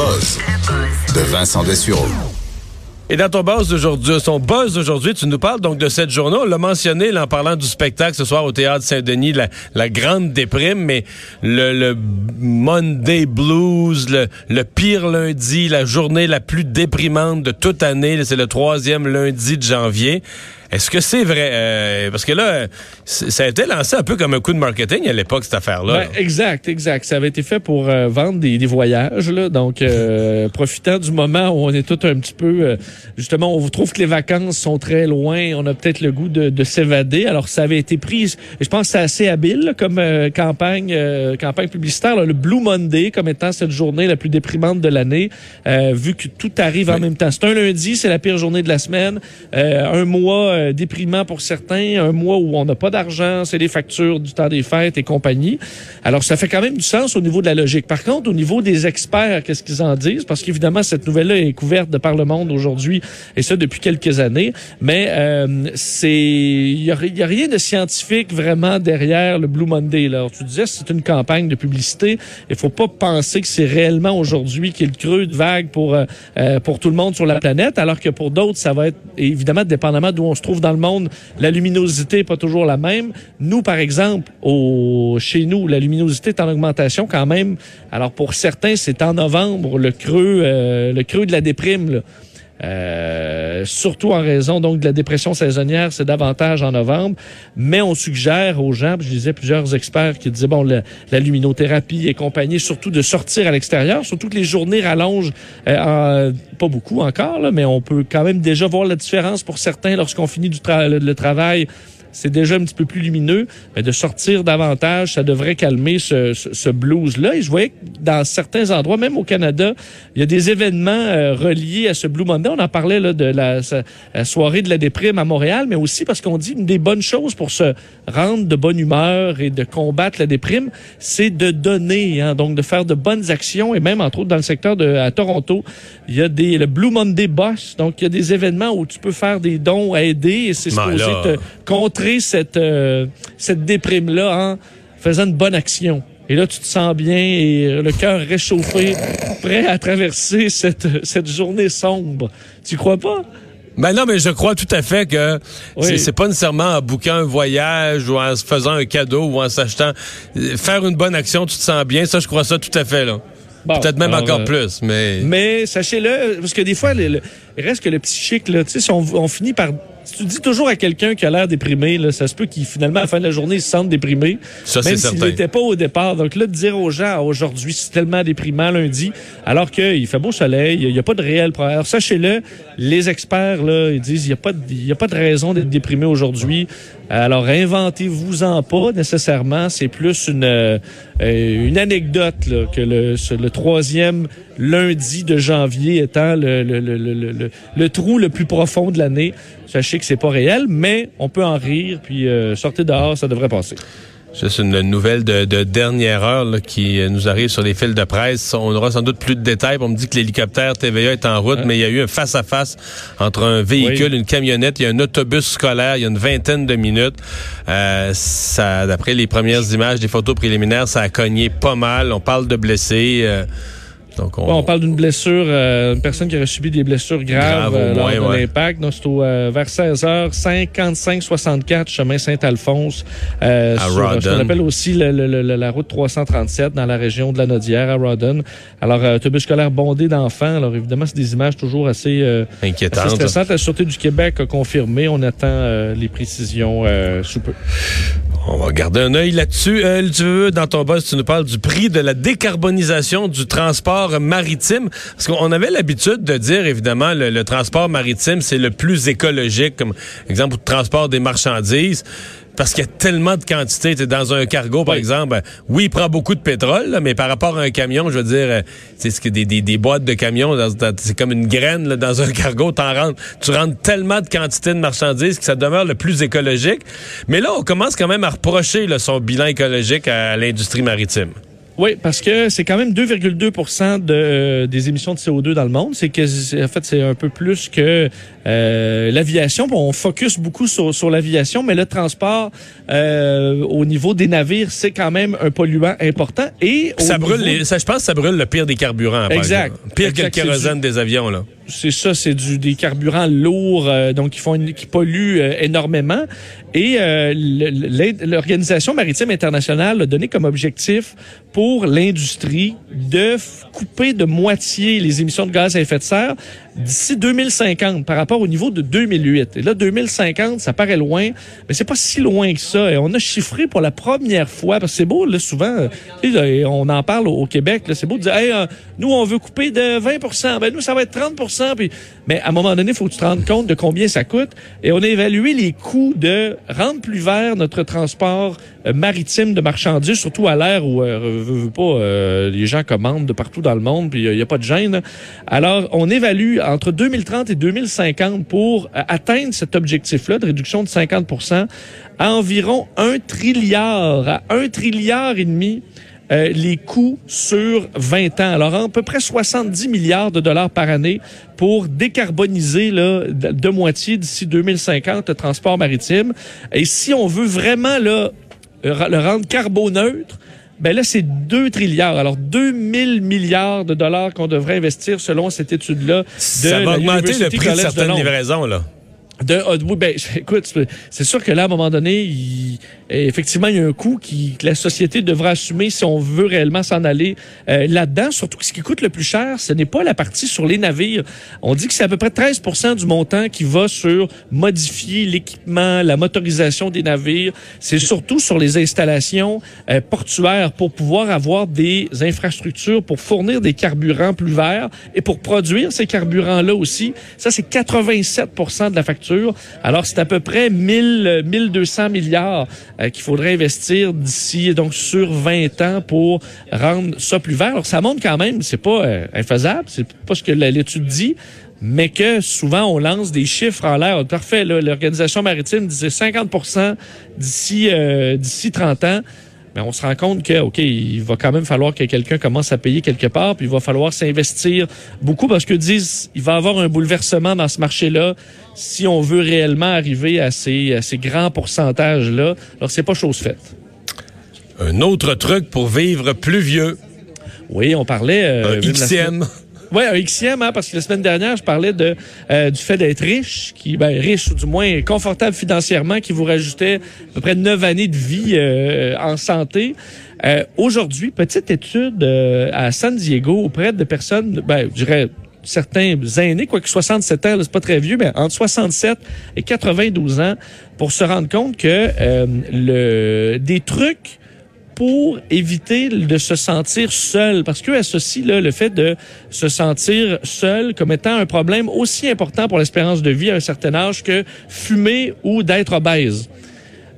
De Vincent Dessureau. Et dans ton buzz d'aujourd'hui, son buzz d'aujourd'hui, tu nous parles donc de cette journée. On l'a mentionné en parlant du spectacle ce soir au Théâtre Saint-Denis, la, grande déprime, mais le, Monday Blues, le, le pire lundi, la journée la plus déprimante de toute année, c'est le troisième lundi de janvier. Est-ce que c'est vrai? Euh, parce que là, ça a été lancé un peu comme un coup de marketing à l'époque, cette affaire-là. Ben, exact, exact. Ça avait été fait pour euh, vendre des, des, voyages. Là. Donc, euh, profitant du moment où on est tout un petit peu... Euh, justement, on trouve que les vacances sont très loin. On a peut-être le goût de, de s'évader. Alors, ça avait été pris... Je pense que c'est assez habile là, comme euh, campagne campagne publicitaire. Là, le Blue Monday comme étant cette journée la plus déprimante de l'année, vu que tout arrive en même temps. C'est un lundi, c'est la pire journée de la semaine. un mois euh, déprimant pour certains, un mois où on n'a pas c'est les factures du temps des fêtes et compagnie. Alors, ça fait quand même du sens au niveau de la logique. Par contre, au niveau des experts, qu'est-ce qu'ils en disent? Parce qu'évidemment, cette nouvelle-là est couverte de par le monde aujourd'hui, et ça depuis quelques années. Mais euh, c'est il y, a, rien de scientifique vraiment derrière le Blue Monday. Là. Alors, tu disais, c'est une campagne de publicité. Il faut pas penser que c'est réellement aujourd'hui qui est le creux de vague pour euh, pour tout le monde sur la planète, alors que pour d'autres, ça va être évidemment dépendamment d'où on se trouve dans le monde, la luminosité n'est pas toujours la même. Nous, par exemple, au, chez nous, la luminosité est en augmentation quand même. Alors pour certains, c'est en novembre le creux, euh, le creux de la déprime. Euh, surtout en raison donc de la dépression saisonnière, c'est davantage en novembre. Mais on suggère aux gens, je disais plusieurs experts qui disaient bon la, luminothérapie et compagnie, surtout de sortir à l'extérieur, surtout que les journées rallongent euh, pas beaucoup encore, mais on peut quand même déjà voir la différence pour certains lorsqu'on finit du le travail c'est déjà un petit peu plus lumineux, mais de sortir davantage, ça devrait calmer ce, ce, ce blues-là. Et je voyais que dans certains endroits, même au Canada, il y a des événements euh, reliés à ce Blue Monday. On en parlait là, de la, la, soirée de la déprime à Montréal, mais aussi parce qu'on dit une des bonnes choses pour se rendre de bonne humeur et de combattre la déprime, c'est de donner, hein, donc de faire de bonnes actions. Et même, entre autres, dans le secteur de à Toronto, il y a des le Blue Monday Boss. Donc, il y a des événements où tu peux faire des dons à aider et c'est supposé te contrer cette, euh, cette déprime-là en faisant une bonne action. Et là, tu te sens bien et le cœur réchauffé, prêt à traverser cette, cette journée sombre. Tu crois pas? Ben non, mais je crois tout à fait que oui. c'est pas nécessairement en bouquant un voyage ou en se faisant un cadeau ou en s'achetant. Faire une bonne action, tu te sens bien. Ça, je crois ça tout à fait, là. Bon, Peut-être même alors, encore euh, plus, mais... Mais sachez-le, parce que des fois, le, le, il reste que le psychique, là, tu sais, si on, on finit par si tu dis toujours à quelqu'un qui a l'air déprimé, là, ça se peut qu'il finalement à la fin de la journée il se sente déprimé. Ça, même s'il n'était pas au départ. Donc là, de dire aux gens aujourd'hui c'est tellement déprimant lundi, alors qu'il fait beau soleil, il n'y a pas de réel problème. Alors, sachez-le, les experts là, ils disent il n'y a pas de, y a pas de raison d'être déprimé aujourd'hui. Alors inventez-vous-en pas nécessairement. C'est plus une euh, une anecdote là, que le, le troisième lundi de janvier étant le, le, le, le, le trou le plus profond de l'année. Sachez que c'est pas réel, mais on peut en rire, puis euh, sortez dehors, ça devrait passer. Juste une nouvelle de, de dernière heure là, qui nous arrive sur les fils de presse. On aura sans doute plus de détails. On me dit que l'hélicoptère TVA est en route, hein? mais il y a eu un face-à-face entre un véhicule, oui. une camionnette, a un autobus scolaire, il y a une vingtaine de minutes. Euh, d'après les premières images, des photos préliminaires, ça a cogné pas mal. On parle de blessés. Euh, donc on... Bon, on parle d'une blessure, euh, une personne qui aurait subi des blessures graves Grave, euh, lors moins, de ouais. l'impact. Donc, c'est euh, vers 16h, 55-64, chemin Saint-Alphonse. Euh, sur Rawdon. ce qu'on appelle aussi le, le, le, la route 337 dans la région de la Nodière, à Rawdon. Alors, euh, autobus scolaire bondé d'enfants. Alors, évidemment, c'est des images toujours assez, euh, Inquiétantes. assez stressantes. La Sûreté du Québec a confirmé. On attend euh, les précisions sous peu. On va garder un œil là-dessus. Euh, tu veux, dans ton boss, tu nous parles du prix de la décarbonisation du transport maritime. Parce qu'on avait l'habitude de dire, évidemment, le, le transport maritime, c'est le plus écologique, comme exemple, le transport des marchandises. Parce qu'il y a tellement de quantité. T'sais, dans un cargo, par Oui. exemple, ben, oui, il prend beaucoup de pétrole, là, mais par rapport à un camion, je veux dire, euh, c'est ce que des, des, des boîtes de camions, c'est comme une graine là, dans un cargo. T'en rentres, tu rentres tellement de quantité de marchandises que ça demeure le plus écologique. Mais là, on commence quand même à reprocher là, son bilan écologique à, l'industrie maritime. Oui, parce que c'est quand même 2,2 de, euh, des émissions de CO2 dans le monde. C'est que, en fait, c'est un peu plus que euh, l'aviation. Bon, on focus beaucoup sur, sur l'aviation, mais le transport euh, au niveau des navires, c'est quand même un polluant important. Et Ça brûle, niveau- les, ça, je pense que ça brûle le pire des carburants. Exact. Pire Exact, que le kérosène des avions. là. c'est ça, c'est du des carburants lourds, euh, donc qui font une- qui polluent énormément. Et euh, l'organisation maritime internationale a donné comme objectif pour l'industrie de couper de moitié les émissions de gaz à effet de serre d'ici 2050 par rapport au niveau de 2008. Et là, 2050, ça paraît loin, mais c'est pas si loin que ça. Et on a chiffré pour la première fois, parce que c'est beau, là, souvent, on en parle au, Québec, là, c'est beau de dire, hey, euh, nous, on veut couper de 20% ben nous, ça va être 30 puis, mais à un moment donné, il faut que tu te rendes compte de combien ça coûte. Et on a évalué les coûts de rendre plus vert notre transport maritime de marchandises, surtout à l'ère où, euh, pas, euh, les gens commandent de partout dans le monde, puis il n'y a pas de gêne. Alors, on évalue entre 2030 et 2050 pour euh, atteindre cet objectif-là de réduction de 50% à environ un trilliard, à un trilliard et demi euh, les coûts sur 20 ans. Alors, à peu près 70 milliards de dollars par année pour décarboniser là, de, moitié d'ici 2050 le transport maritime. Et si on veut vraiment là, le rendre carboneutre, ben là, c'est 2 trilliards. Alors, 2000 milliards de dollars qu'on devrait investir selon cette étude-là. de Ça va augmenter le prix de certaines livraisons. là. De, oui, ben, écoute, c'est sûr que là, à un moment donné, il- effectivement, il y a un coût qui, que la société devra assumer si on veut réellement s'en aller euh, là-dedans. Surtout que ce qui coûte le plus cher, ce n'est pas la partie sur les navires. On dit que c'est à peu près 13 du montant qui va sur modifier l'équipement, la motorisation des navires. C'est surtout sur les installations euh, portuaires pour pouvoir avoir des infrastructures pour fournir des carburants plus verts et pour produire ces carburants-là aussi. Ça, c'est 87% de la facture. Alors, c'est à peu près 1000, euh, 1200 milliards euh, qu'il faudrait investir d'ici, donc, sur 20 ans pour rendre ça plus vert. Alors, ça montre quand même, c'est pas euh, infaisable, c'est pas ce que l'étude dit, mais que souvent, on lance des chiffres en l'air. Parfait, l'Organisation maritime disait 50 d'ici euh, d'ici 30 ans. Mais on se rend compte que, OK, il va quand même falloir que quelqu'un commence à payer quelque part, puis il va falloir s'investir beaucoup parce que disent, il va y avoir un bouleversement dans ce marché-là si on veut réellement arriver à ces, à ces grands pourcentages-là. Alors, c'est pas chose faite. Un autre truc pour vivre plus vieux. Oui, on parlait... euh, Un XM. Oui, un XM, hein, parce que la semaine dernière, je parlais de euh, du fait d'être riche, qui ben, riche ou du moins confortable financièrement, qui vous rajoutait à peu près neuf années de vie euh, en santé. Euh, Aujourd'hui, petite étude euh, à San Diego auprès de personnes, ben, je dirais certains aînés, quoique 67 ans, c'est pas très vieux, mais entre 67 et 92 ans, pour se rendre compte que euh, le des trucs pour éviter de se sentir seul. Parce qu'eux associent le fait de se sentir seul comme étant un problème aussi important pour l'espérance de vie à un certain âge que fumer ou d'être obèse.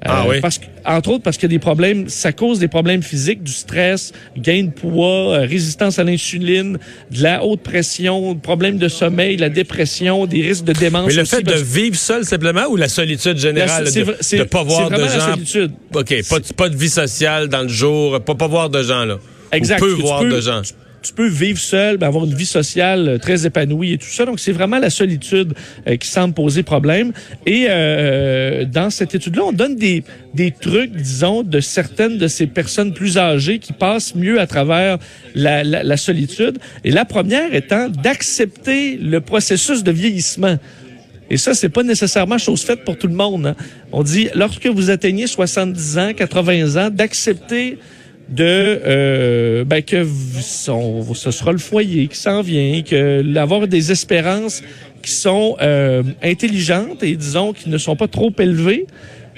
Ah oui. Parce que, entre autres parce que des problèmes, ça cause des problèmes physiques, du stress, gain de poids, euh, résistance à l'insuline, de la haute pression, problèmes de sommeil, la dépression, des risques de démence. Mais le aussi, fait de vivre seul simplement ou la solitude générale de ne pas voir de vraiment la gens? solitude. OK, pas, de- pas de vie sociale dans le jour, pas, pas voir de gens là. Exact. Ou peu Tu voir peux- de gens. Tu, tu peux vivre seul, ben, avoir une vie sociale euh, très épanouie et tout ça. Donc, c'est vraiment la solitude euh, qui semble poser problème. Et euh, dans cette étude-là, on donne des, des trucs, disons, de certaines de ces personnes plus âgées qui passent mieux à travers la, la, la solitude. Et la première étant d'accepter le processus de vieillissement. Et ça, c'est pas nécessairement chose faite pour tout le monde. hein. On dit, lorsque vous atteignez 70 ans, 80 ans, d'accepter de euh, ben, que ce sera le foyer qui s'en vient, que d'avoir des espérances qui sont euh, intelligentes et disons qui ne sont pas trop élevées,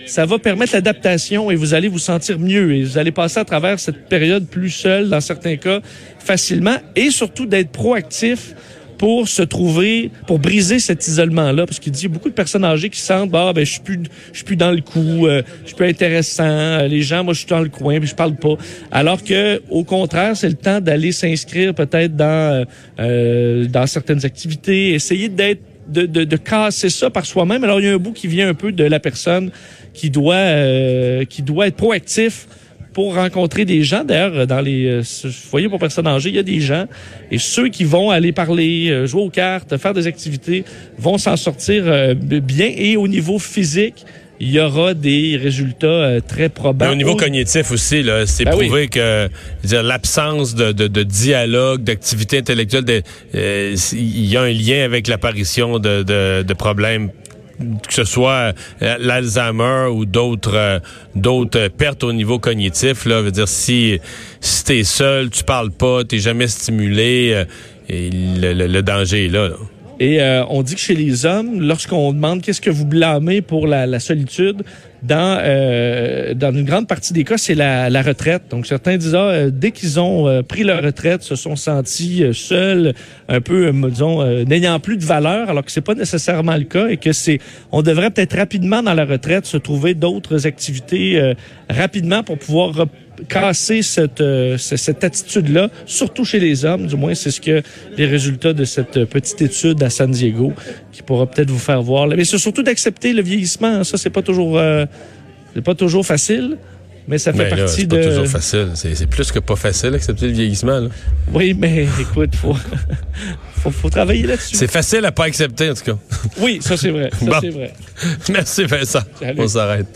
ça va permettre l'adaptation et vous allez vous sentir mieux et vous allez passer à travers cette période plus seul dans certains cas facilement et surtout d'être proactif pour se trouver, pour briser cet isolement-là, parce qu'il dit beaucoup de personnes âgées qui sentent, bah ben je suis plus, je suis plus dans le coup, euh, je suis plus intéressant, euh, les gens, moi je suis dans le coin, puis je parle pas. Alors que, au contraire, c'est le temps d'aller s'inscrire peut-être dans euh, dans certaines activités, essayer d'être de, de, de, casser ça par soi-même. Alors, il y a un bout qui vient un peu de la personne qui doit, euh, qui doit être proactif pour rencontrer des gens. D'ailleurs, dans les euh, foyers pour personnes âgées, il y a des gens. Et ceux qui vont aller parler, euh, jouer aux cartes, faire des activités, vont s'en sortir euh, bien. Et au niveau physique, il y aura des résultats euh, très probables. au niveau cognitif aussi, là, c'est Ben prouvé oui. que l'absence de, de, de dialogue, d'activité intellectuelle, de- euh, il y a un lien avec l'apparition de, de, de problèmes que ce soit euh, l'Alzheimer ou d'autres euh, d'autres euh, pertes au niveau cognitif là veut dire si si t'es seul tu parles pas t'es jamais stimulé le, danger est là. Et euh, on dit que chez les hommes, lorsqu'on demande qu'est-ce que vous blâmez pour la, la solitude, dans euh, dans une grande partie des cas, c'est la, la retraite. Donc certains disent ah, euh, dès qu'ils ont euh, pris leur retraite, se sont sentis euh, seuls, un peu, disons, n'ayant plus de valeur, alors que c'est pas nécessairement le cas et que c'est, on devrait peut-être rapidement dans la retraite se trouver d'autres activités rapidement pour pouvoir casser cette, euh, cette attitude-là, surtout chez les hommes. Du moins, c'est ce que les résultats de cette petite étude à San Diego qui pourra peut-être vous faire voir. Mais c'est surtout d'accepter le vieillissement. Ça, c'est pas toujours, euh, c'est pas toujours facile. Mais ça fait Mais là, partie c'est de. pas toujours facile c'est c'est plus que pas facile d'accepter le vieillissement là. Oui, mais écoute, faut, faut, faut travailler là-dessus. c'est facile à pas accepter en tout cas Oui, ça c'est vrai. Ça Bon. c'est vrai. merci Vincent Salut. on s'arrête